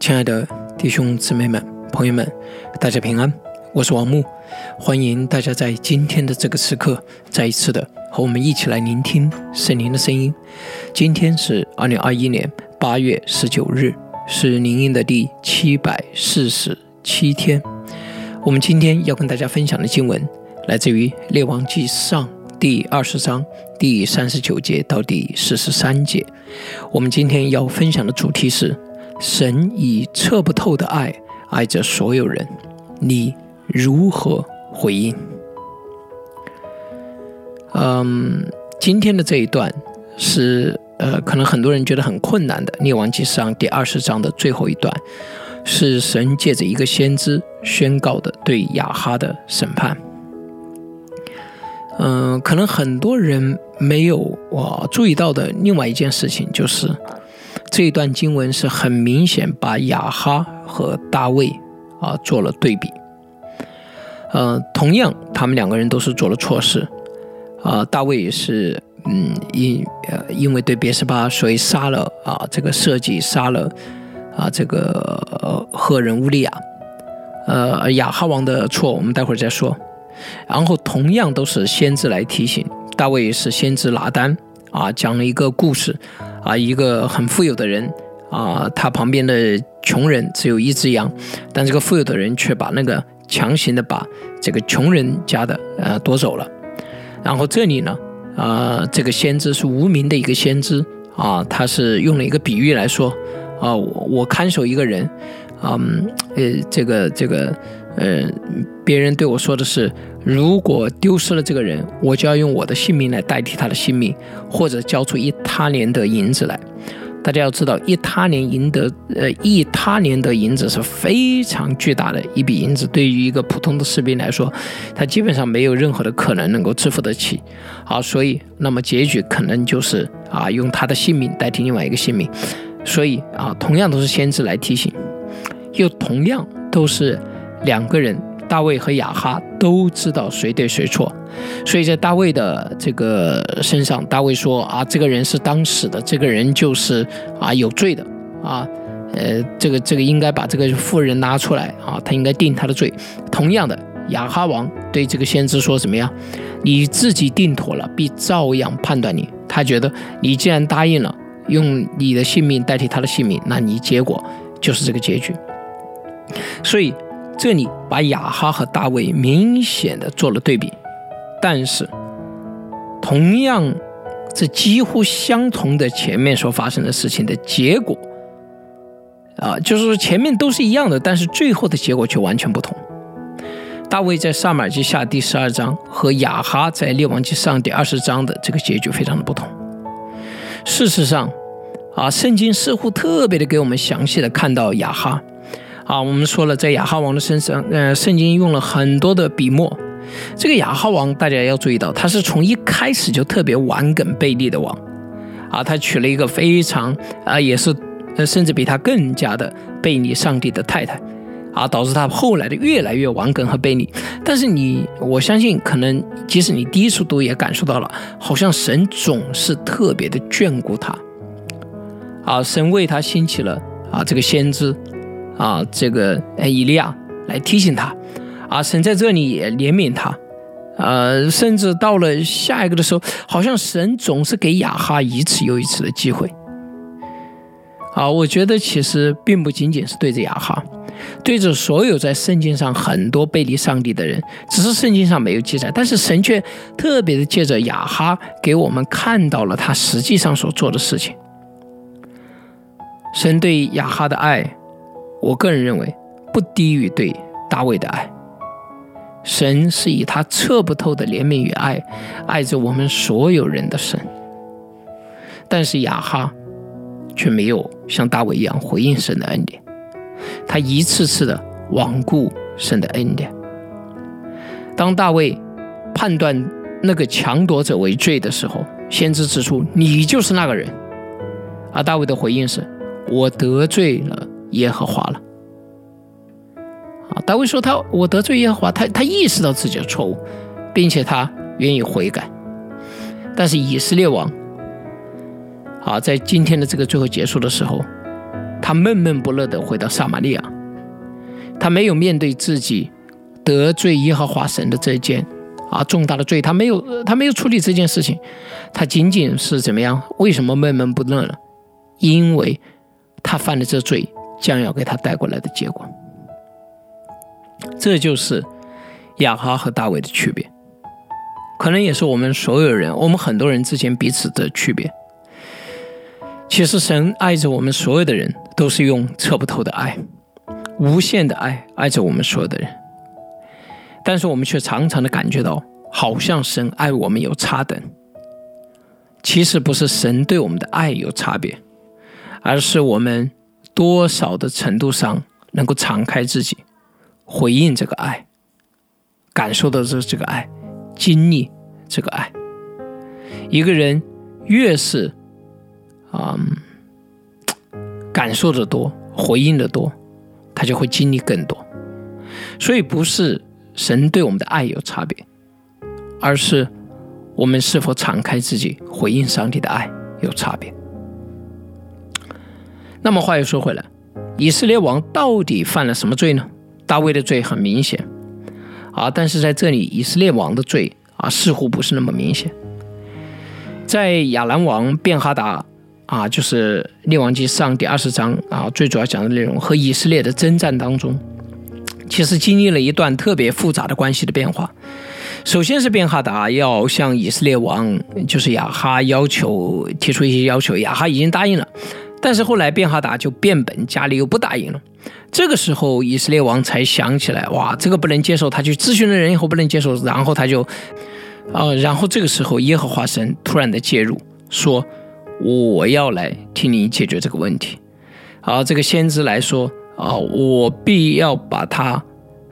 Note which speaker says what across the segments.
Speaker 1: 亲爱的弟兄姊妹们、朋友们，大家平安，我是王木，欢迎大家在今天的这个时刻再一次的和我们一起来聆听圣灵的声音。今天是二零二一年八月十九日，是灵音的第七百四十七天。我们今天要跟大家分享的经文来自于列王记上第二十章第三十九节到第四十三节。我们今天要分享的主题是。神以测不透的爱爱着所有人，你如何回应？嗯，今天的这一段是呃，可能很多人觉得很困难的《列王纪上》第二十章的最后一段，是神借着一个先知宣告的对亚哈的审判。嗯，可能很多人没有我注意到的另外一件事情就是。这段经文是很明显把亚哈和大卫啊做了对比，呃，同样他们两个人都是做了错事，啊，大卫也是嗯因呃因为对别是巴所以杀了啊这个设计杀了啊这个赫人乌利亚，呃亚哈王的错我们待会儿再说，然后同样都是先知来提醒大卫是先知拿单啊讲了一个故事。啊，一个很富有的人啊，他旁边的穷人只有一只羊，但这个富有的人却把那个强行的把这个穷人家的呃夺走了。然后这里呢，啊，这个先知是无名的一个先知啊，他是用了一个比喻来说啊，我我看守一个人，嗯，呃，这个这个呃，别人对我说的是。如果丢失了这个人，我就要用我的性命来代替他的性命，或者交出一他连的银子来。大家要知道，一他连赢得，呃，一他连的银子是非常巨大的一笔银子，对于一个普通的士兵来说，他基本上没有任何的可能能够支付得起。好，所以那么结局可能就是啊，用他的性命代替另外一个性命。所以啊，同样都是先知来提醒，又同样都是两个人。大卫和亚哈都知道谁对谁错，所以在大卫的这个身上，大卫说啊，这个人是当死的，这个人就是啊有罪的啊，呃，这个这个应该把这个妇人拿出来啊，他应该定他的罪。同样的，亚哈王对这个先知说怎么样？你自己定妥了，必照样判断你。他觉得你既然答应了用你的性命代替他的性命，那你结果就是这个结局。所以。这里把雅哈和大卫明显的做了对比，但是同样，这几乎相同的前面所发生的事情的结果，啊，就是说前面都是一样的，但是最后的结果却完全不同。大卫在撒马尔记下第十二章和雅哈在列王记上第二十章的这个结局非常的不同。事实上，啊，圣经似乎特别的给我们详细的看到雅哈。啊，我们说了，在亚哈王的身上，呃，圣经用了很多的笔墨。这个亚哈王，大家要注意到，他是从一开始就特别顽梗悖逆的王。啊，他娶了一个非常啊，也是，呃，甚至比他更加的背逆上帝的太太。啊，导致他后来的越来越顽梗和悖逆。但是你，我相信，可能即使你第一次读也感受到了，好像神总是特别的眷顾他。啊，神为他兴起了啊，这个先知。啊，这个以利亚来提醒他，啊，神在这里也怜悯他，呃，甚至到了下一个的时候，好像神总是给亚哈一次又一次的机会。啊，我觉得其实并不仅仅是对着亚哈，对着所有在圣经上很多背离上帝的人，只是圣经上没有记载，但是神却特别的借着亚哈给我们看到了他实际上所做的事情。神对亚哈的爱。我个人认为，不低于对大卫的爱。神是以他测不透的怜悯与爱，爱着我们所有人的神。但是亚哈却没有像大卫一样回应神的恩典，他一次次的罔顾神的恩典。当大卫判断那个强夺者为罪的时候，先知指出：“你就是那个人。”而大卫的回应是：“我得罪了。”耶和华了，啊，大卫说他我得罪耶和华，他他意识到自己的错误，并且他愿意悔改。但是以色列王，啊，在今天的这个最后结束的时候，他闷闷不乐地回到撒玛利亚，他没有面对自己得罪耶和华神的这件啊重大的罪，他没有他没有处理这件事情，他仅仅是怎么样？为什么闷闷不乐呢？因为他犯的这罪将要给他带过来的结果。这就是亚哈和大卫的区别，可能也是我们所有人、我们很多人之间彼此的区别。其实，神爱着我们所有的人，都是用测不透的爱、无限的爱爱着我们所有的人。但是，我们却常常的感觉到，好像神爱我们有差等。其实，不是神对我们的爱有差别，而是我们多少的程度上能够敞开自己。回应这个爱，感受到这这个爱，经历这个爱。一个人越是啊感受的多，回应的多，他就会经历更多。所以不是神对我们的爱有差别，而是我们是否敞开自己回应上帝的爱有差别。那么话又说回来，以色列王到底犯了什么罪呢？大卫的罪很明显，啊，但是在这里以色列王的罪啊似乎不是那么明显。在亚兰王便哈达啊，就是列王记上第二十章啊，最主要讲的内容和以色列的征战当中，其实经历了一段特别复杂的关系的变化。首先是便哈达要向以色列王就是亚哈要求提出一些要求，亚哈已经答应了，但是后来便哈达就变本加厉又不答应了。这个时候，以色列王才想起来，哇，这个不能接受。他去咨询了人以后不能接受，然后他就，啊，然后这个时候耶和华神突然的介入，说我要来替你解决这个问题。啊，这个先知来说，啊，我必要把他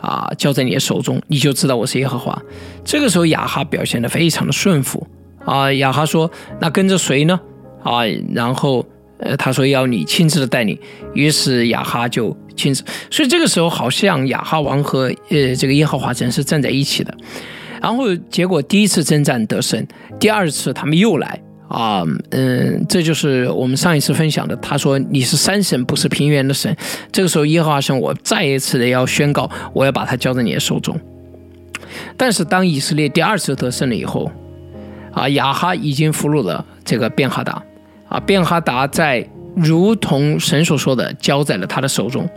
Speaker 1: 啊交在你的手中，你就知道我是耶和华。这个时候亚哈表现的非常的顺服，啊，亚哈说，那跟着谁呢？啊，然后。呃，他说要你亲自的带领，于是亚哈就亲自，所以这个时候好像亚哈王和呃这个耶和华神是站在一起的，然后结果第一次征战得胜，第二次他们又来。啊，嗯，这就是我们上一次分享的，他说你是山神，不是平原的神，这个时候耶和华神我再一次的要宣告，我要把它交在你的手中，但是当以色列第二次得胜了以后，啊，亚哈已经俘虏了这个便哈达。啊，便哈达在如同神所说的交在了他的手中。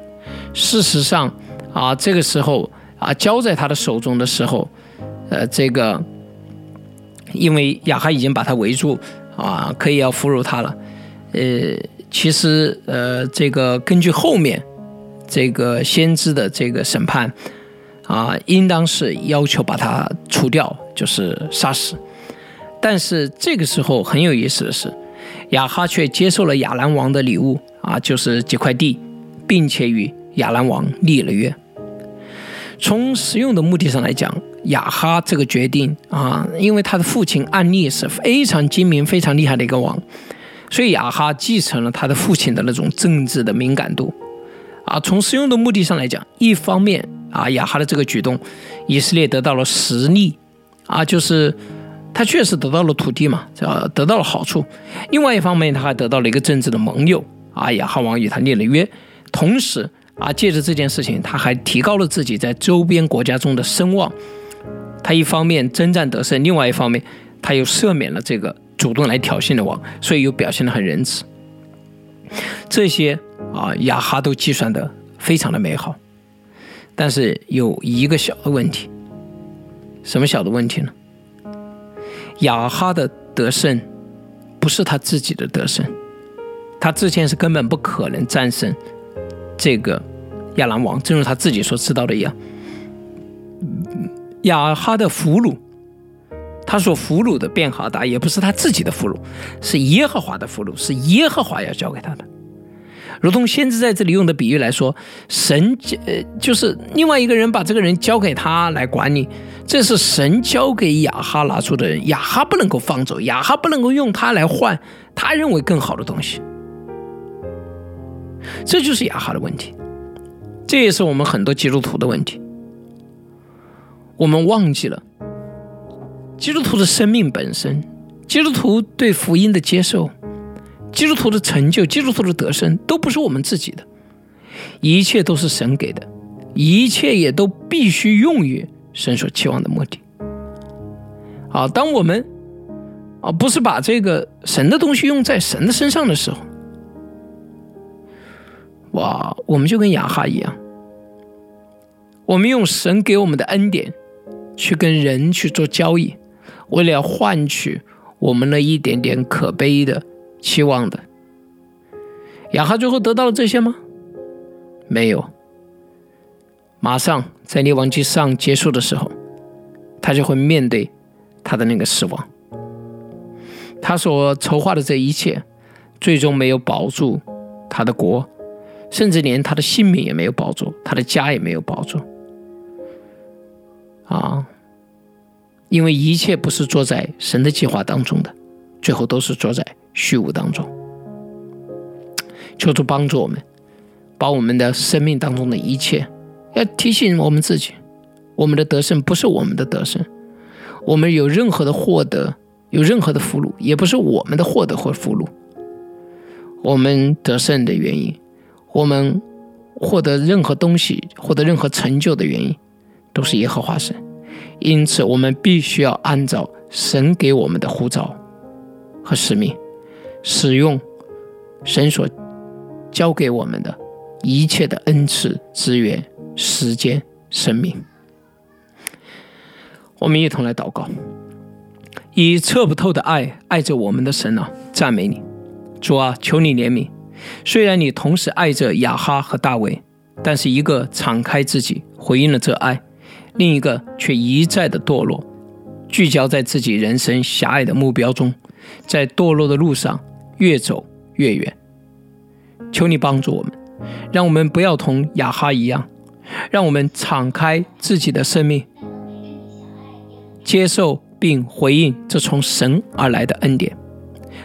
Speaker 1: 事实上，啊，这个时候啊，交在他的手中的时候，呃，这个因为亚哈已经把他围住，啊，可以要俘虏他了。呃，其实，呃，这个根据后面这个先知的这个审判，啊，应当是要求把他除掉，就是杀死。但是这个时候很有意思的是。亚哈却接受了亚兰王的礼物啊，就是几块地，并且与亚兰王立了约。从实用的目的上来讲，亚哈这个决定啊，因为他的父亲暗利是非常精明、非常厉害的一个王，所以亚哈继承了他的父亲的那种政治的敏感度啊。从实用的目的上来讲，一方面啊，亚哈的这个举动，以色列得到了实力啊，就是。他确实得到了土地嘛，这得到了好处。另外一方面，他还得到了一个政治的盟友啊，雅哈王与他立了约。同时啊，借着这件事情，他还提高了自己在周边国家中的声望。他一方面征战得胜，另外一方面他又赦免了这个主动来挑衅的王，所以又表现得很仁慈。这些啊，亚哈都计算得非常的美好。但是有一个小的问题，什么小的问题呢？亚哈的得胜不是他自己的得胜，他之前是根本不可能战胜这个亚兰王，正如他自己所知道的一样。亚哈的俘虏，他所俘虏的便哈达也不是他自己的俘虏，是耶和华的俘虏，是耶和华要交给他的。如同先知在这里用的比喻来说，神呃就是另外一个人把这个人交给他来管理，这是神交给亚哈拿出的人，亚哈不能够放走，亚哈不能够用它来换他认为更好的东西，这就是亚哈的问题，这也是我们很多基督徒的问题，我们忘记了基督徒的生命本身，基督徒对福音的接受。基督徒的成就、基督徒的得胜都不是我们自己的，一切都是神给的，一切也都必须用于神所期望的目的。好，当我们啊不是把这个神的东西用在神的身上的时候，哇，我们就跟雅哈一样，我们用神给我们的恩典去跟人去做交易，为了要换取我们那一点点可悲的期望的。雅哈最后得到了这些吗？没有。马上在列王记上结束的时候，他就会面对他的那个死亡。他所筹划的这一切，最终没有保住他的国。甚至连他的性命也没有保住，他的家也没有保住，啊！因为一切不是做在神的计划当中的，最后都是做在虚无当中。求主帮助我们，把我们的生命当中的一切，要提醒我们自己，我们的得胜不是我们的得胜，我们有任何的获得，有任何的俘虏，也不是我们的获得或俘虏，我们得胜的原因。我们获得任何东西、获得任何成就的原因，都是耶和华神。因此，我们必须要按照神给我们的呼召和使命，使用神所交给我们的一切的恩赐、资源、时间、生命。我们一同来祷告：以测不透的爱爱着我们的神啊，赞美你，主啊，求你怜悯。虽然你同时爱着雅哈和大卫，但是一个敞开自己回应了这爱，另一个却一再的堕落，聚焦在自己人生狭隘的目标中，在堕落的路上越走越远。求你帮助我们，让我们不要同雅哈一样，让我们敞开自己的生命，接受并回应这从神而来的恩典。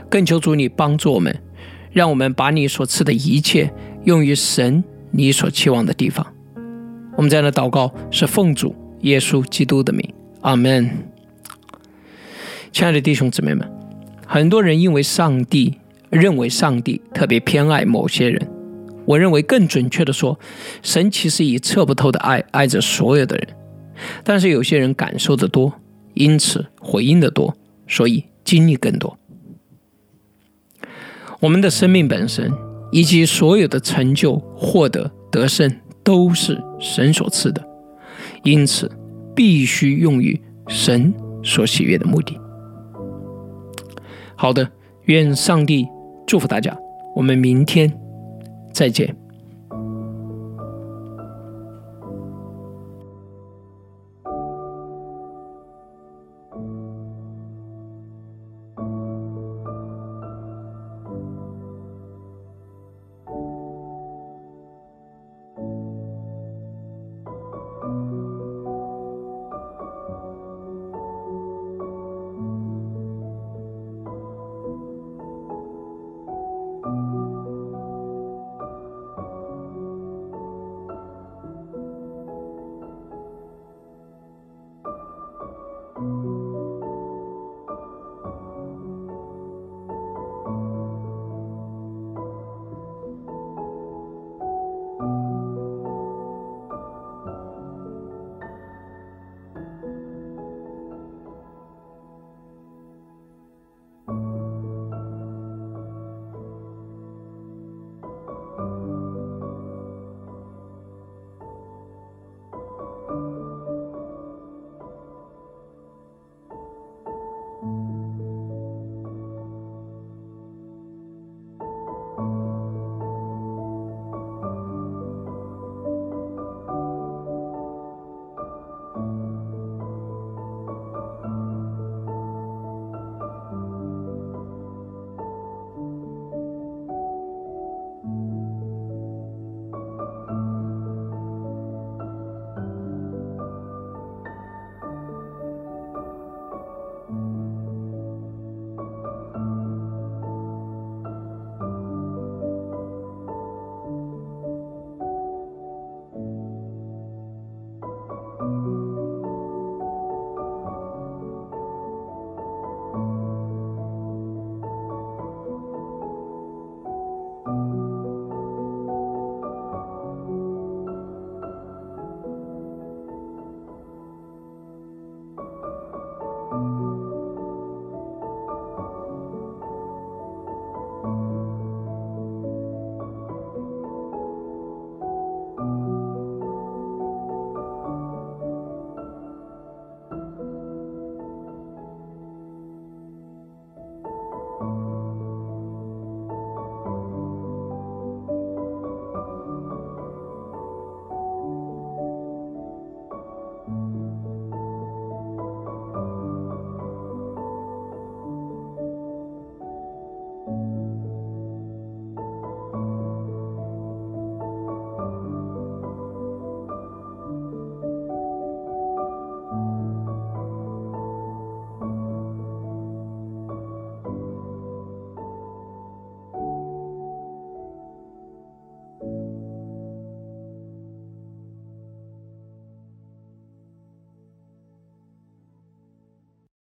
Speaker 1: 更求主你帮助我们。让我们把你所赐的一切用于神你所期望的地方。我们这样的祷告是奉主耶稣基督的名，阿门。亲爱的弟兄姊妹们，很多人因为上帝认为上帝特别偏爱某些人，我认为更准确的说，神其实以测不透的爱爱着所有的人。但是有些人感受的多，因此回应的多，所以经历更多。我们的生命本身，以及所有的成就、获得、得胜，都是神所赐的，因此必须用于神所喜悦的目的。好的，愿上帝祝福大家，我们明天再见。